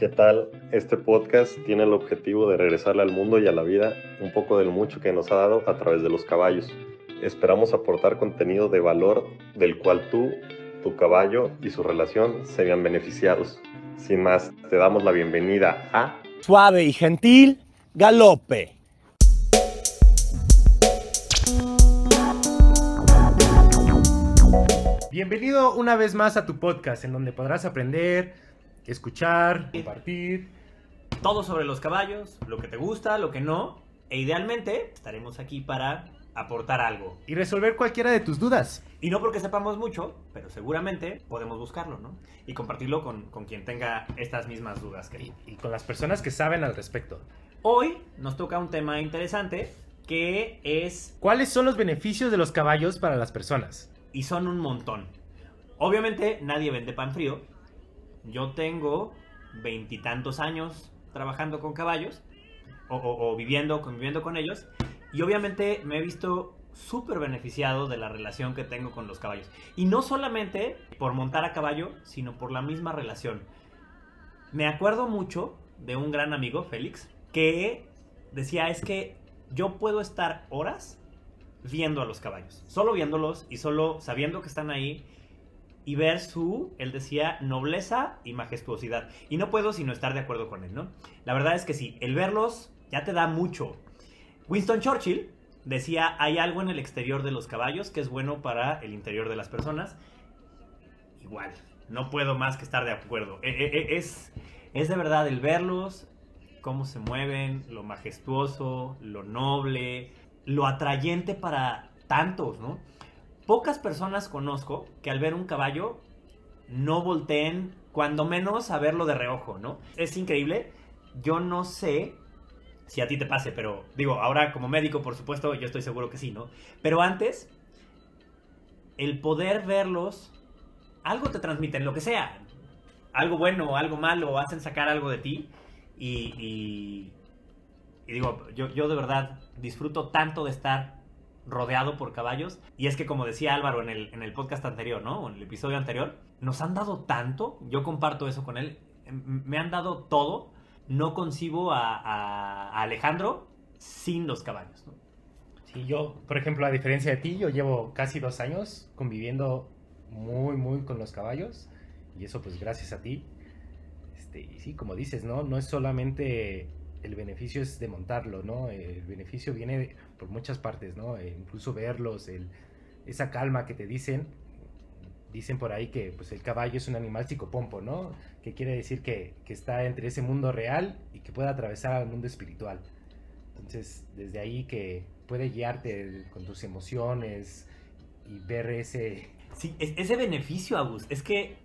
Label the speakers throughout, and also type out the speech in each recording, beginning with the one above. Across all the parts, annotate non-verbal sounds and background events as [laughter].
Speaker 1: ¿Qué tal? Este podcast tiene el objetivo de regresarle al mundo y a la vida un poco del mucho que nos ha dado a través de los caballos. Esperamos aportar contenido de valor del cual tú, tu caballo y su relación se vean beneficiados. Sin más, te damos la bienvenida a
Speaker 2: Suave y gentil, galope.
Speaker 3: Bienvenido una vez más a tu podcast, en donde podrás aprender, escuchar, compartir.
Speaker 4: todo sobre los caballos, lo que te gusta, lo que no, e idealmente estaremos aquí para aportar algo.
Speaker 3: y resolver cualquiera de tus dudas.
Speaker 4: Y no porque sepamos mucho, pero seguramente podemos buscarlo, ¿no? Y compartirlo con, con quien tenga estas mismas dudas que
Speaker 3: y con las personas que saben al respecto.
Speaker 4: Hoy nos toca un tema interesante que es,
Speaker 3: ¿Cuáles son los beneficios de los caballos para las personas?
Speaker 4: y son un montón. Obviamente nadie vende pan frío. Yo tengo veintitantos años trabajando con caballos o, viviendo, conviviendo con ellos. Y obviamente me he visto súper beneficiado de la relación que tengo con los caballos. Y no solamente por montar a caballo, sino por la misma relación. Me acuerdo mucho de un gran amigo, Félix, que decía es que yo puedo estar horas viendo a los caballos. Solo viéndolos y solo sabiendo que están ahí y ver su, él decía, nobleza y majestuosidad. Y no puedo sino estar de acuerdo con él, ¿no? La verdad es que sí, el verlos ya te da mucho. Winston Churchill decía, hay algo en el exterior de los caballos que es bueno para el interior de las personas. Igual, no puedo más que estar de acuerdo. E- e- e- Es, es de verdad el verlos, cómo se mueven, lo majestuoso, lo noble, lo atrayente para tantos, ¿no? Pocas personas conozco que al ver un caballo no volteen, cuando menos a verlo de reojo, ¿no? Es increíble. Yo no sé si a ti te pase, pero digo, ahora como médico, por supuesto, yo estoy seguro que sí, ¿no? Pero antes, el poder verlos, algo te transmiten, lo que sea. Algo bueno o algo malo, hacen sacar algo de ti. Y, y, digo, yo, yo de verdad disfruto tanto de estar rodeado por caballos. Y es que como decía Álvaro en el, en el podcast anterior, ¿no? En el episodio anterior, nos han dado tanto, yo comparto eso con él, em, me han dado todo. No concibo a Alejandro sin los caballos, ¿no?
Speaker 3: Sí, yo, por ejemplo, a diferencia de ti, yo llevo casi dos años conviviendo muy, muy con los caballos. Y eso pues gracias a ti. Este, y sí, como dices, ¿no? No es solamente el beneficio es de montarlo, ¿no? El beneficio viene por muchas partes, ¿no? Eh, incluso verlos, esa calma que te dicen. Dicen por ahí que pues, el caballo es un animal psicopompo, ¿no? Que quiere decir que, que está entre ese mundo real y que puede atravesar al mundo espiritual. Entonces, desde ahí que puede guiarte con tus emociones y ver ese...
Speaker 4: Sí, es- ese beneficio, Agus, es que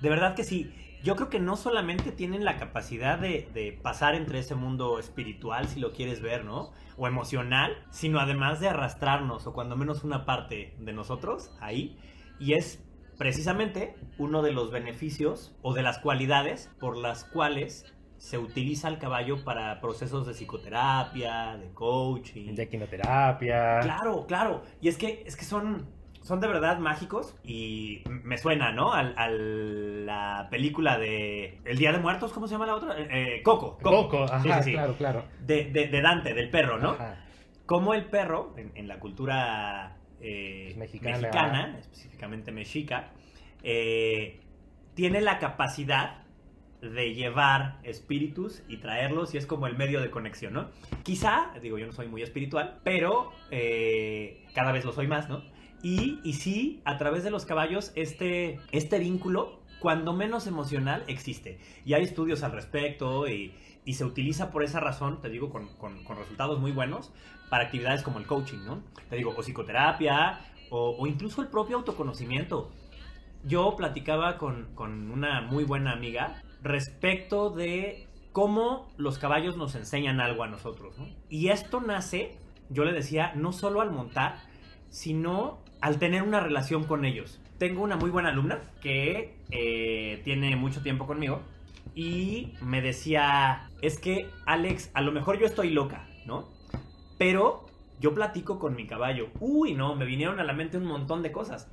Speaker 4: de verdad que sí. Yo creo que no solamente tienen la capacidad de, de pasar entre ese mundo espiritual, si lo quieres ver, ¿no? O emocional, sino además de arrastrarnos, o cuando menos una parte de nosotros ahí. Y es precisamente uno de los beneficios o de las cualidades por las cuales se utiliza el caballo para procesos de psicoterapia, de coaching.
Speaker 3: de quinoterapia.
Speaker 4: Claro, claro. Y es que, es que son, son de verdad mágicos y me suena, ¿no? Al, a la película de El Día de Muertos, ¿cómo se llama la otra? Eh, eh, Coco.
Speaker 3: Coco, ajá,
Speaker 4: Sí,
Speaker 3: claro, claro.
Speaker 4: De, de- de Dante, del perro, ¿no?
Speaker 3: Ajá.
Speaker 4: Como el perro, en, en la cultura eh,
Speaker 3: Mexicana.
Speaker 4: mexicana, específicamente mexica, eh, tiene la capacidad de llevar espíritus y traerlos y es como el medio de conexión, ¿no? Quizá, digo, yo no soy muy espiritual, pero eh, cada vez lo soy más, ¿no? Y, y sí, a través de los caballos, este, este vínculo, cuando menos emocional, existe. Y hay estudios al respecto y, y se utiliza por esa razón, te digo, con, con- resultados muy buenos para actividades como el coaching, ¿no? Te digo, o psicoterapia, o, o incluso el propio autoconocimiento. Yo platicaba con, con una muy buena amiga respecto de cómo los caballos nos enseñan algo a nosotros, ¿no? Y esto nace, yo le decía, no solo al montar, sino al tener una relación con ellos. Tengo una muy buena alumna que eh, tiene mucho tiempo conmigo y me decía, es que Alex, a lo mejor yo estoy loca, ¿no? Pero yo platico con mi caballo. Uy, no, me vinieron a la mente un montón de cosas.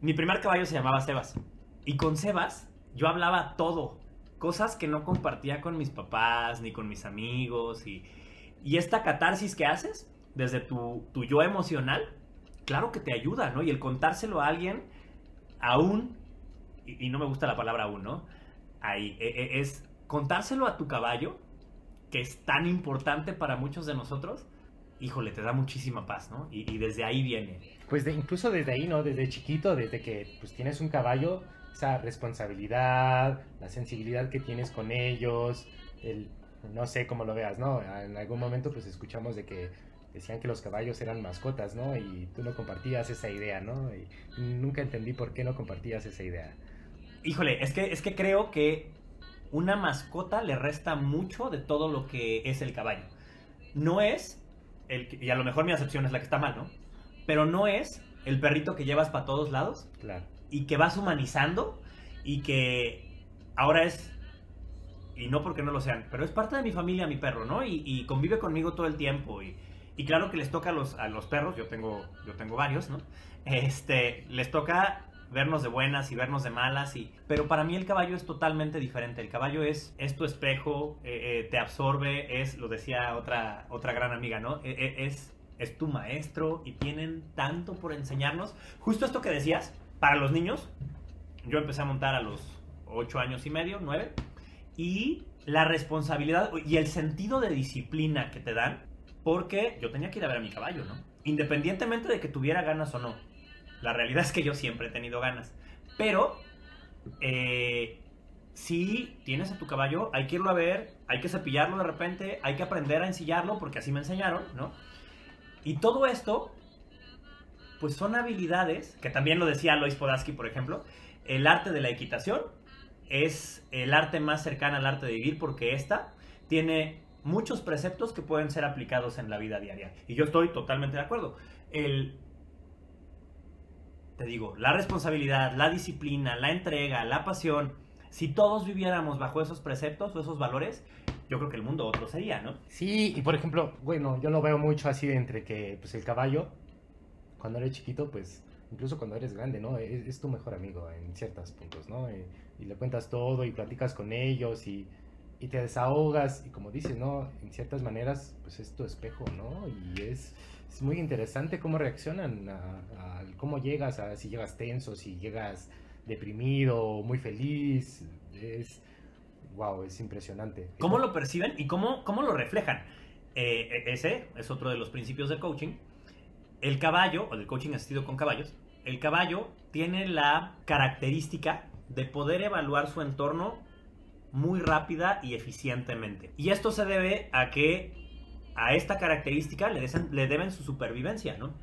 Speaker 4: Mi primer caballo se llamaba Sebas. Y con Sebas yo hablaba todo. cosas que no compartía con mis papás ni con mis amigos y, y esta catarsis que haces desde tu, tu yo emocional, claro que te ayuda, ¿no? Y el contárselo a alguien aún, y, no me gusta la palabra aún, ¿no? Ahí, e- e- es contárselo a tu caballo, que es tan importante para muchos de nosotros, híjole, te da muchísima paz, ¿no? Y, y desde ahí viene.
Speaker 3: Pues de- incluso desde ahí, ¿no? Desde chiquito, desde que pues tienes un caballo, esa responsabilidad, la sensibilidad que tienes con ellos, el, no sé cómo lo veas, ¿no? En algún momento pues escuchamos de que decían que los caballos eran mascotas, ¿no? Y tú no compartías esa idea, ¿no? Y nunca entendí por qué no compartías esa idea.
Speaker 4: Híjole, es que, es que creo que una mascota le resta mucho de todo lo que es el caballo. No es, el, y a lo mejor mi acepción es la que está mal, ¿no? Pero no es el perrito que llevas para todos lados
Speaker 3: Claro.
Speaker 4: y que vas humanizando y que ahora es, y no porque no lo sean, pero es parte de mi familia mi perro, ¿no? Y, y convive conmigo todo el tiempo y, y claro que les toca a los, a los perros, yo tengo, yo tengo varios, ¿no? Este, les toca vernos de buenas y vernos de malas, y, pero para mí el caballo es totalmente diferente, el caballo es, es tu espejo, eh, eh, te absorbe, es, lo decía otra, otra gran amiga, ¿no? Eh, es, es tu maestro y tienen tanto por enseñarnos. Justo esto que decías, para los niños, yo empecé a montar a los 8 años y medio, 9, y la responsabilidad y el sentido de disciplina que te dan, porque yo tenía que ir a ver a mi caballo, ¿no? Independientemente de que tuviera ganas o no. La realidad es que yo siempre he tenido ganas. Pero, eh, si tienes a tu caballo, hay que irlo a ver, hay que cepillarlo de repente, hay que aprender a ensillarlo, porque así me enseñaron, ¿no? Y todo esto, pues son habilidades, que también lo decía Lois Podaski, por ejemplo, el arte de la equitación es el arte más cercano al arte de vivir porque esta tiene muchos preceptos que pueden ser aplicados en la vida diaria. Y yo estoy totalmente de acuerdo. El, te digo, la responsabilidad, la disciplina, la entrega, la pasión, si todos viviéramos bajo esos preceptos o esos valores, yo creo que el mundo otro sería, ¿no?
Speaker 3: Sí, y por ejemplo, bueno, yo lo veo mucho así entre que pues el caballo, cuando eres chiquito, pues incluso cuando eres grande, ¿no? Es, tu mejor amigo en ciertos puntos, ¿no? Y le cuentas todo y platicas con ellos y, y te desahogas y como dices, ¿no? En ciertas maneras, pues es tu espejo, ¿no? Y es, es muy interesante cómo reaccionan a, cómo llegas, a si llegas tenso, si llegas deprimido, muy feliz, es... Wow, es impresionante.
Speaker 4: ¿Cómo lo perciben y cómo, cómo lo reflejan? Eh, ese es otro de los principios del coaching. El caballo, o del coaching asistido con caballos, el caballo tiene la característica de poder evaluar su entorno muy rápida y eficientemente. Y esto se debe a que a esta característica le, le deben su supervivencia, ¿no?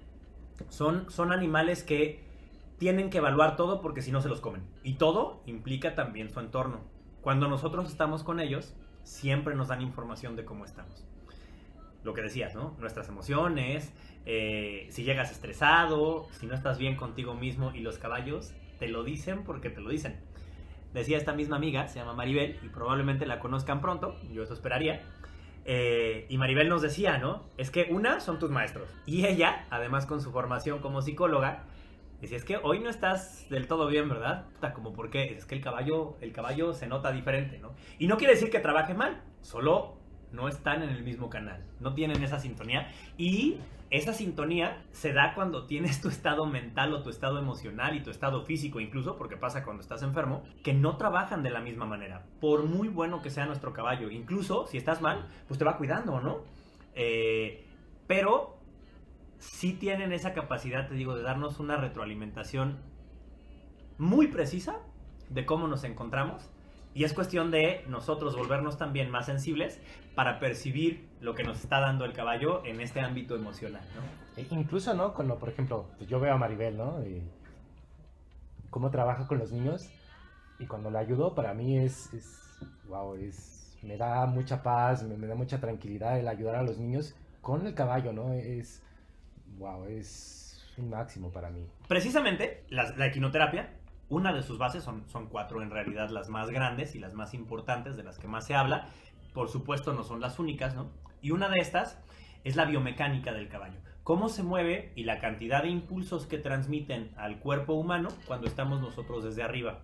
Speaker 4: Son, son animales que tienen que evaluar todo porque si no se los comen. Y todo implica también su entorno. Cuando nosotros estamos con ellos, siempre nos dan información de cómo estamos. Lo que decías, ¿no? Nuestras emociones, eh, si llegas estresado, si no estás bien contigo mismo y los caballos te lo dicen porque te lo dicen. Decía esta misma amiga, se llama Maribel, y probablemente la conozcan pronto, yo eso esperaría. Eh, y Maribel nos decía, ¿no? Es que una son tus maestros. Y ella, además con su formación como psicóloga, decía, es que hoy no estás del todo bien, ¿verdad? Puta, como por qué? Es que el caballo, el caballo se nota diferente, ¿no? Y no quiere decir que trabaje mal, solo no están en el mismo canal, no tienen esa sintonía. Y esa sintonía se da cuando tienes tu estado mental o tu estado emocional y tu estado físico incluso, porque pasa cuando estás enfermo, que no trabajan de la misma manera. Por muy bueno que sea nuestro caballo, incluso si estás mal, pues te va cuidando, ¿no? Eh, pero sí tienen esa capacidad, te digo, de darnos una retroalimentación muy precisa de cómo nos encontramos. Y es cuestión de nosotros volvernos también más sensibles para percibir lo que nos está dando el caballo en este ámbito emocional, ¿no?
Speaker 3: E incluso, ¿no? Por ejemplo, yo veo a Maribel, ¿no? Y cómo trabaja con los niños. Y cuando la ayudo, para mí es, es wow, es, me da mucha paz, me, me da mucha tranquilidad el ayudar a los niños con el caballo, ¿no? Es, wow, es un máximo para mí.
Speaker 4: Precisamente, la, la equinoterapia, una de sus bases son, son cuatro en realidad las más grandes y las más importantes, de las que más se habla. Por supuesto, no son las únicas, ¿no? Y una de estas es la biomecánica del caballo. Cómo se mueve y la cantidad de impulsos que transmiten al cuerpo humano cuando estamos nosotros desde arriba.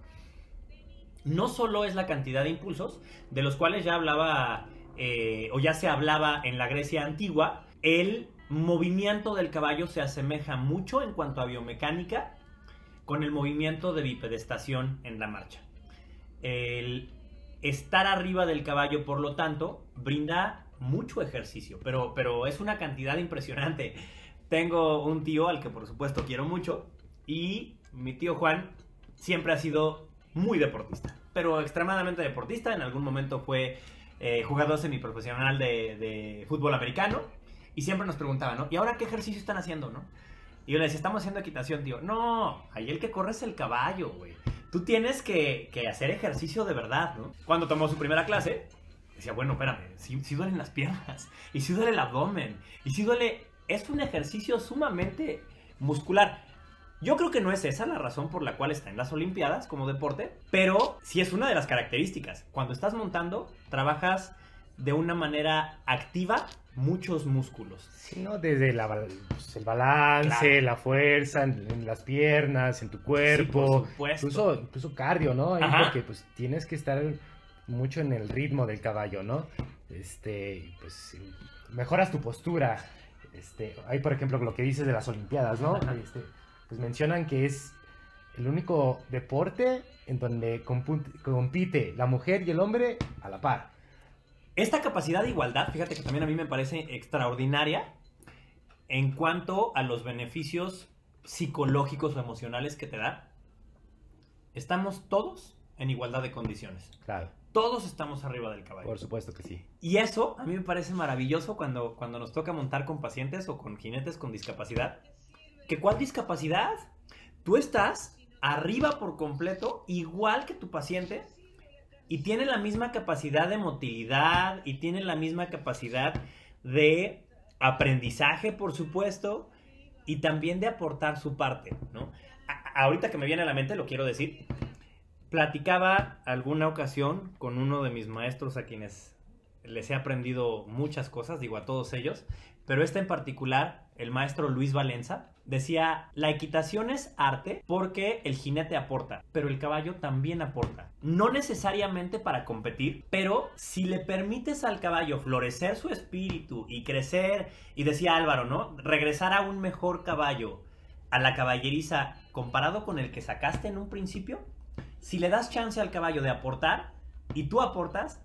Speaker 4: no solo es la cantidad de impulsos, de los cuales ya hablaba eh, o ya se hablaba en la Grecia antigua, el movimiento del caballo se asemeja mucho en cuanto a biomecánica con el movimiento de bipedestación en la marcha. El estar arriba del caballo, por lo tanto, brinda mucho ejercicio, pero, pero es una cantidad impresionante. Tengo un tío al que por supuesto quiero mucho y mi tío Juan siempre ha sido muy deportista, pero extremadamente deportista. En algún momento fue eh, jugador semiprofesional de, de fútbol americano y siempre nos preguntaba, ¿no? ¿Y ahora qué ejercicio están haciendo, no? Y yo le decía, estamos haciendo equitación, tío. No, ahí el que corre es el caballo, güey. Tú tienes que, hacer ejercicio de verdad, ¿no? Cuando tomó su primera clase, decía, bueno, espérame, si, si duelen las piernas, [laughs] y si duele el abdomen, y si duele... Es un ejercicio sumamente muscular. Yo creo que no es esa la razón por la cual está en las Olimpiadas como deporte, pero sí es una de las características. Cuando estás montando, trabajas de una manera activa muchos músculos.
Speaker 3: Sí, ¿no? Desde la pues, el balance,
Speaker 4: Claro.
Speaker 3: la fuerza, en, en las piernas, en tu cuerpo.
Speaker 4: Sí, por
Speaker 3: incluso, incluso cardio, ¿no?
Speaker 4: Ajá.
Speaker 3: Porque pues tienes que estar mucho en el ritmo del caballo, ¿no? Este, pues mejoras tu postura. Este, hay por ejemplo lo que dices de las Olimpiadas, ¿no? Este, pues mencionan que es el único deporte en donde compite la mujer y el hombre a la par.
Speaker 4: Esta capacidad de igualdad, fíjate que también a mí me parece extraordinaria en cuanto a los beneficios psicológicos o emocionales que te da. Estamos todos en igualdad de condiciones.
Speaker 3: Claro,
Speaker 4: Todos estamos arriba del caballo.
Speaker 3: por supuesto que sí.
Speaker 4: Y eso a mí me parece maravilloso cuando, cuando nos toca montar con pacientes o con jinetes con discapacidad. ¿Que cuál discapacidad? Tú estás arriba por completo, igual que tu paciente, y tiene la misma capacidad de motilidad y tiene la misma capacidad de aprendizaje, por supuesto, y también de aportar su parte, ¿no? Ahorita que me viene a la mente, lo quiero decir, platicaba alguna ocasión con uno de mis maestros a quienes les he aprendido muchas cosas, digo a todos ellos, pero este en particular, el maestro Luis Valenza, decía, la equitación es arte porque el jinete aporta, pero el caballo también aporta. No necesariamente para competir, pero si le permites al caballo florecer su espíritu y crecer, y decía Álvaro, ¿no? Regresar a un mejor caballo, a la caballeriza comparado con el que sacaste en un principio, si le das chance al caballo de aportar y tú aportas,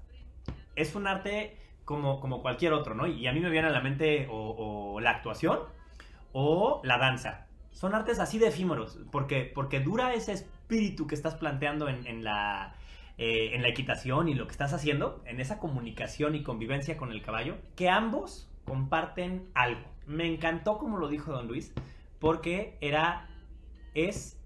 Speaker 4: es un arte como, como cualquier otro, ¿no? Y a mí me viene a la mente o, la actuación o la danza. Son artes así de efímeros, porque, porque dura ese espíritu que estás planteando en la, eh, en la equitación y lo que estás haciendo, en esa comunicación y convivencia con el caballo, que ambos comparten algo. Me encantó como lo dijo don Luis, porque era, es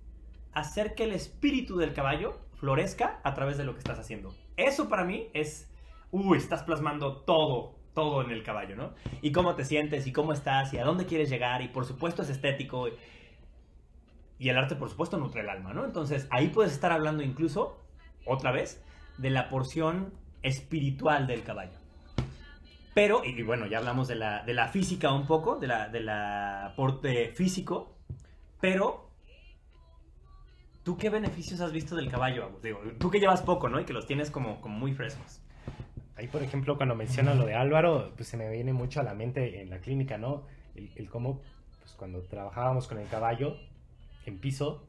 Speaker 4: hacer que el espíritu del caballo florezca a través de lo que estás haciendo. Eso para mí es, uy, estás plasmando todo, todo en el caballo, ¿no? Y cómo te sientes y cómo estás y a dónde quieres llegar y por supuesto es estético. Y el arte por supuesto nutre el alma, ¿no? Entonces ahí puedes estar hablando incluso, otra vez, de la porción espiritual del caballo. Pero, y, bueno, ya hablamos de la, de la física un poco, de la, de la aporte físico, pero ¿Tú qué beneficios has visto del caballo? Digo, tú que llevas poco, ¿no? Y que los tienes como muy frescos.
Speaker 3: Ahí, por ejemplo, cuando mencionas lo de Álvaro, pues se me viene mucho a la mente en la clínica, ¿no? El, cómo, pues cuando trabajábamos con el caballo en piso,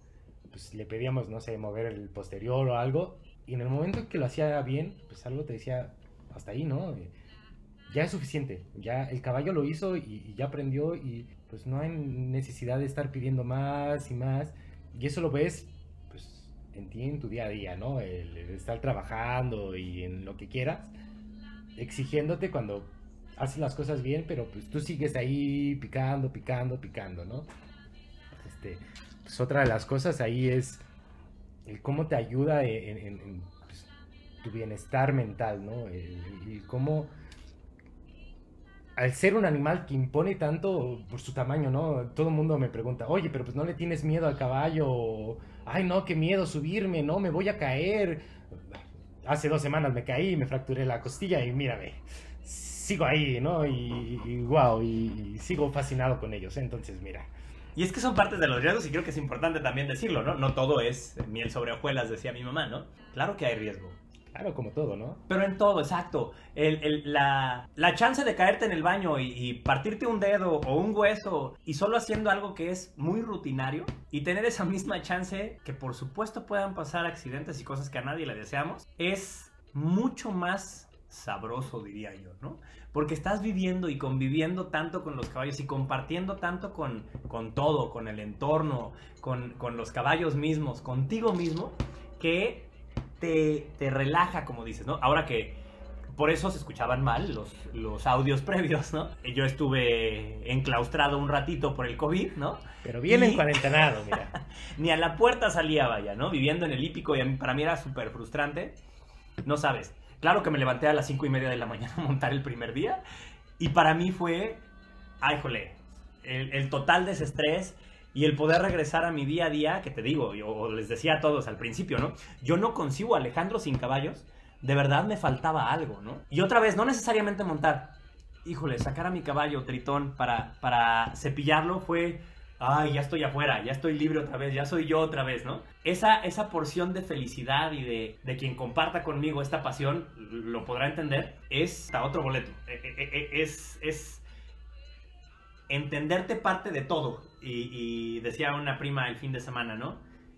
Speaker 3: pues le pedíamos, no sé, mover el posterior o algo, y en el momento en que lo hacía bien, pues algo te decía, hasta ahí, ¿no? Eh, Ya es suficiente, ya el caballo lo hizo y, ya aprendió y pues no hay necesidad de estar pidiendo más y más, y eso lo ves, pues, en ti, en tu día a día, ¿no? El estar trabajando y en lo que quieras, exigiéndote cuando haces las cosas bien, pero pues tú sigues ahí picando, picando, picando, ¿no? Este, pues otra de las cosas ahí es el cómo te ayuda en, pues, tu bienestar mental, ¿no? El cómo al ser un animal que impone tanto por su tamaño, ¿no? Todo el mundo me pregunta, oye, pero pues no le tienes miedo al caballo, ay, no, qué miedo subirme, no, me voy a caer. Hace dos semanas me caí, me fracturé la costilla y mírame, sigo ahí, ¿no? Y, y wow, y, y sigo fascinado con ellos, entonces mira.
Speaker 4: Y es que son partes de los riesgos y creo que es importante también decirlo, ¿no? No todo es miel sobre hojuelas, decía mi mamá, ¿no? Claro que hay riesgo.
Speaker 3: Claro, como todo, ¿no?
Speaker 4: Pero en todo, exacto. El, la, la chance de caerte en el baño y, y partirte un dedo o un hueso y solo haciendo algo que es muy rutinario y tener esa misma chance, que por supuesto puedan pasar accidentes y cosas que a nadie le deseamos, es mucho más sabroso, diría yo, ¿no? Porque estás viviendo y conviviendo tanto con los caballos y compartiendo tanto con, con todo, con el entorno, con, con los caballos mismos, contigo mismo, que te, te relaja, como dices, ¿no? Ahora que por eso se escuchaban mal los, los audios [laughs] previos, ¿no? Yo estuve enclaustrado un ratito por el COVID, ¿no?
Speaker 3: Pero bien en
Speaker 4: Y-
Speaker 3: cuarentenado, mira. [laughs]
Speaker 4: Ni a la puerta salía, vaya, ¿no? Viviendo en el hípico y para mí era súper frustrante. No sabes. Claro que me levanté a las cinco y media de la mañana a montar el primer día. Y para mí fue, ay, jole, el, el total desestrés y el poder regresar a mi día a día, que te digo, yo les decía a todos al principio, ¿no? Yo no concibo a Alejandro sin caballos. De verdad me faltaba algo, ¿no? Y otra vez, no necesariamente montar. Híjole, sacar a mi caballo tritón para, para cepillarlo fue ay, ya estoy afuera, ya estoy libre otra vez, ya soy yo otra vez, ¿no? Esa, esa porción de felicidad y de, de quien comparta conmigo esta pasión, lo podrá entender, es a otro boleto. Eh, eh, eh, Es, es entenderte parte de todo. Y, y decía una prima el fin de semana, ¿no?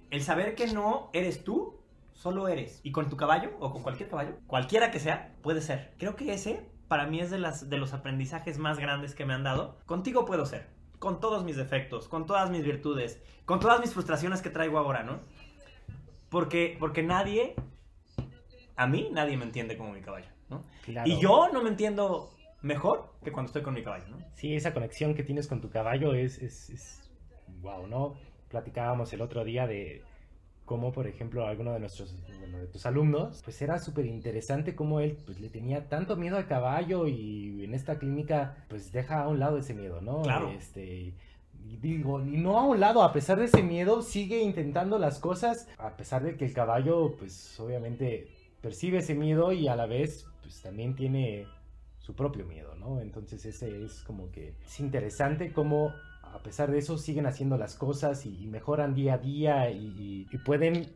Speaker 4: El saber que no eres tú, solo eres. Y con tu caballo, o con cualquier caballo, cualquiera que sea, puede ser. Creo que ese, para mí, es de, las, de los aprendizajes más grandes que me han dado. Contigo puedo ser con todos mis defectos, con todas mis virtudes, con todas mis frustraciones que traigo ahora, ¿no? Porque, porque nadie, a mí nadie me entiende como mi caballo, ¿no?
Speaker 3: Claro.
Speaker 4: Y yo no me entiendo mejor que cuando estoy con mi caballo, ¿no?
Speaker 3: Sí, esa conexión que tienes con tu caballo es, es, es wow, ¿no? Platicábamos el otro día de cómo, por ejemplo, alguno de nuestros, bueno, de tus alumnos, pues era súper interesante cómo él pues, le tenía tanto miedo al caballo y en esta clínica pues deja a un lado ese miedo, ¿no?
Speaker 4: Claro.
Speaker 3: Este, digo, y no a un lado, a pesar de ese miedo, sigue intentando las cosas, a pesar de que el caballo pues obviamente percibe ese miedo y a la vez pues también tiene su propio miedo, ¿no? Entonces ese es como que es interesante cómo a pesar de eso siguen haciendo las cosas y, y mejoran día a día y, y- y pueden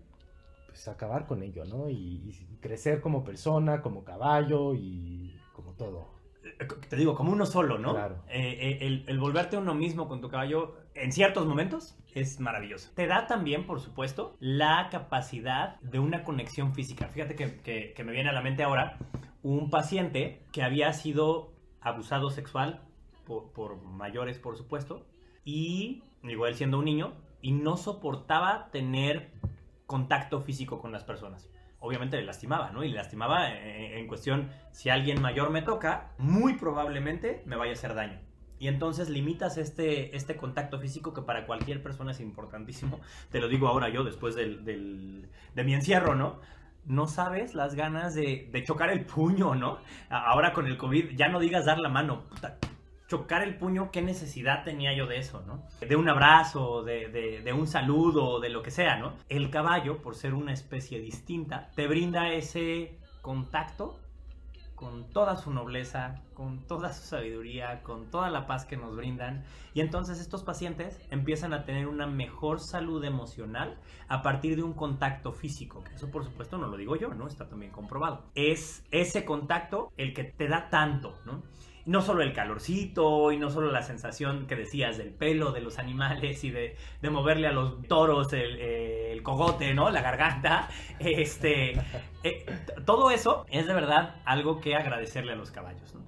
Speaker 3: pues acabar con ello, ¿no? Y, crecer como persona, como caballo y como todo.
Speaker 4: Eh, Te digo, como uno solo, ¿no?
Speaker 3: Claro.
Speaker 4: Eh, eh, el, el volverte uno mismo con tu caballo en ciertos momentos es maravilloso. Te da también, por supuesto, la capacidad de una conexión física. Fíjate que, que- que me viene a la mente ahora un paciente que había sido abusado sexual por, mayores, por supuesto, y igual siendo un niño, y no soportaba tener contacto físico con las personas. Obviamente le lastimaba, ¿no? Y le lastimaba eh, en cuestión, si alguien mayor me toca, muy probablemente me vaya a hacer daño. Y entonces limitas este, este contacto físico que para cualquier persona es importantísimo. [laughs] Te lo digo ahora yo, después del, del- de mi encierro, ¿no? No sabes las ganas de, de chocar el puño, ¿no? Ahora con el COVID, ya no digas dar la mano. Chocar el puño, ¿qué necesidad tenía yo de eso, no? De un abrazo, de- de un saludo, de lo que sea, ¿no? El caballo, por ser una especie distinta, te brinda ese contacto con toda su nobleza, con toda su sabiduría, con toda la paz que nos brindan. Y entonces estos pacientes empiezan a tener una mejor salud emocional a partir de un contacto físico. Que Eso por supuesto no lo digo yo, ¿no? Está también comprobado. Es ese contacto el que te da tanto, ¿no? No solo el calorcito y no solo la sensación que decías del pelo de los animales y de, de moverle a los toros el, el cogote, ¿no? La garganta. Este, eh, todo eso es de verdad algo que agradecerle a los caballos, ¿no?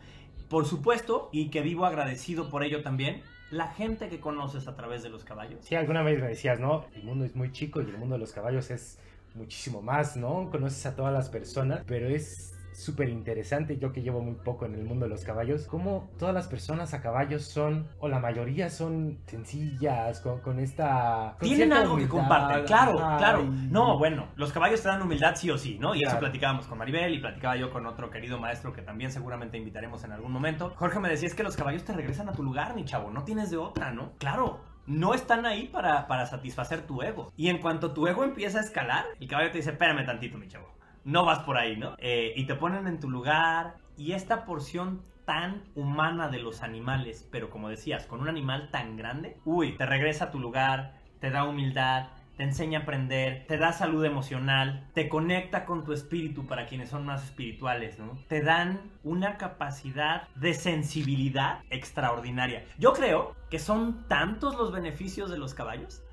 Speaker 4: Por supuesto, y que vivo agradecido por ello también, la gente que conoces a través de los caballos.
Speaker 3: Sí, alguna vez me decías, ¿no? El mundo es muy chico y el mundo de los caballos es muchísimo más, ¿no? Conoces a todas las personas, pero es súper interesante, yo que llevo muy poco en el mundo de los caballos, cómo todas las personas a caballos son, o la mayoría son sencillas, con, con esta... con
Speaker 4: Tienen algo que comparten, claro, claro. No, bueno, los caballos te dan humildad sí o sí, ¿no? Y eso platicábamos con Maribel y platicaba yo con otro querido maestro que también seguramente invitaremos en algún momento. Jorge me decía, es que los caballos te regresan a tu lugar, mi chavo, no tienes de otra, ¿no? Claro. No están ahí para, para satisfacer tu ego. Y en cuanto tu ego empieza a escalar, el caballo te dice, espérame tantito, mi chavo. No vas por ahí, ¿no? Eh, y te ponen en tu lugar. Y esta porción tan humana de los animales, pero como decías, con un animal tan grande, uy, te regresa a tu lugar, te da humildad, te enseña a aprender, te da salud emocional, te conecta con tu espíritu para quienes son más espirituales, ¿no? Te dan una capacidad de sensibilidad extraordinaria. Yo creo que son tantos los beneficios de los caballos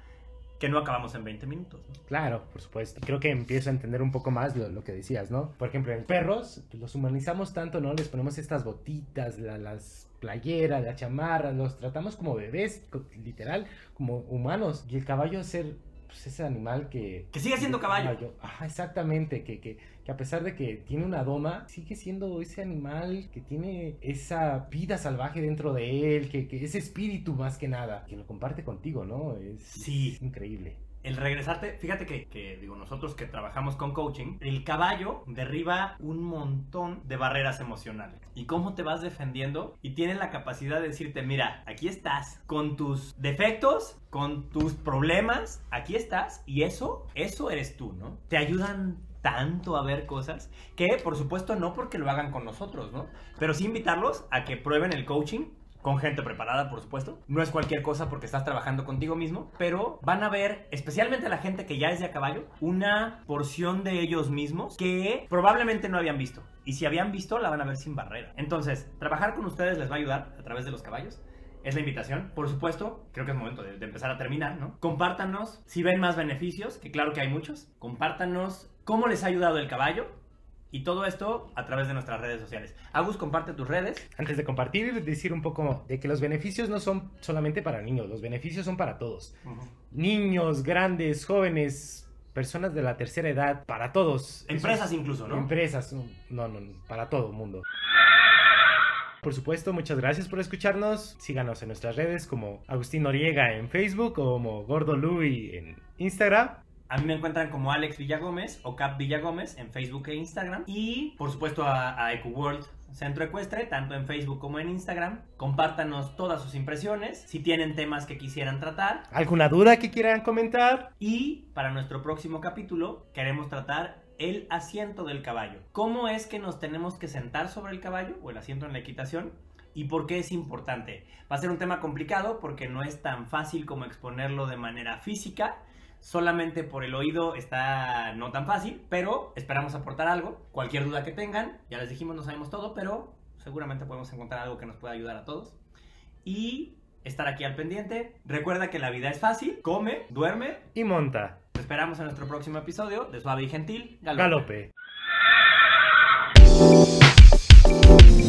Speaker 4: que no acabamos en 20 minutos.
Speaker 3: Claro, por supuesto. Creo que empiezo a entender un poco más lo, que decías, ¿no? Por ejemplo, en perros pues, los humanizamos tanto, ¿no? Les ponemos estas botitas, la- las playeras, la chamarra, los tratamos como bebés, literal, como humanos. Y el caballo ser pues, ese animal que...
Speaker 4: Que sigue siendo caballo.
Speaker 3: Ajá, exactamente, que, que, que a pesar de que tiene una doma, sigue siendo ese animal que tiene esa vida salvaje dentro de él, que, que ese espíritu más que nada, que lo comparte contigo, ¿no? Es,
Speaker 4: Sí.
Speaker 3: es increíble.
Speaker 4: El regresarte, fíjate que, digo, nosotros que trabajamos con coaching, el caballo derriba un montón de barreras emocionales. ¿Y cómo te vas defendiendo? Y tiene la capacidad de decirte, mira, aquí estás, con tus defectos, con tus problemas, aquí estás, y eso, eso eres tú, ¿no? Te ayudan tanto a ver cosas que, por supuesto, no porque lo hagan con nosotros, ¿no? Pero sí invitarlos a que prueben el coaching con gente preparada, por supuesto. No es cualquier cosa porque estás trabajando contigo mismo, pero van a ver, especialmente la gente que ya es de a caballo, una porción de ellos mismos que probablemente no habían visto. Y si habían visto, la van a ver sin barrera. Entonces, trabajar con ustedes les va a ayudar a través de los caballos. Es la invitación. Por supuesto, creo que es momento de, de empezar a terminar, ¿no? Compártanos si ven más beneficios, que claro que hay muchos. Compártanos cómo les ha ayudado el caballo. Y todo esto a través de nuestras redes sociales. Agus, comparte tus redes.
Speaker 3: Antes de compartir, decir un poco de que los beneficios no son solamente para niños, los beneficios son para todos. Niños, grandes, jóvenes, personas de la tercera edad, para todos.
Speaker 4: Empresas incluso, ¿no?
Speaker 3: Empresas, no, no, no, para todo el mundo. Por supuesto, muchas gracias por escucharnos. Síganos en nuestras redes como Agustín Noriega en Facebook o como Gordo Louis en Instagram.
Speaker 4: A mí me encuentran como Alex Villagómez o Cap Villagómez en Facebook e Instagram. Y por supuesto a, a EcoWorld Centro Ecuestre, tanto en Facebook como en Instagram. Compártanos todas sus impresiones, si tienen temas que quisieran tratar.
Speaker 3: ¿Alguna duda que quieran comentar?
Speaker 4: Y para nuestro próximo capítulo queremos tratar el asiento del caballo. ¿Cómo es que nos tenemos que sentar sobre el caballo o el asiento en la equitación? ¿Y por qué es importante? Va a ser un tema complicado porque no es tan fácil como exponerlo de manera física. Solamente por el oído está no tan fácil, pero esperamos aportar algo. Cualquier duda que tengan, ya les dijimos, no sabemos todo, pero seguramente podemos encontrar algo que nos pueda ayudar a todos. Y estar aquí al pendiente. Recuerda que la vida es fácil, come, duerme
Speaker 3: Y monta.
Speaker 4: te esperamos en nuestro próximo episodio de Suave y Gentil Galope.
Speaker 3: Galope.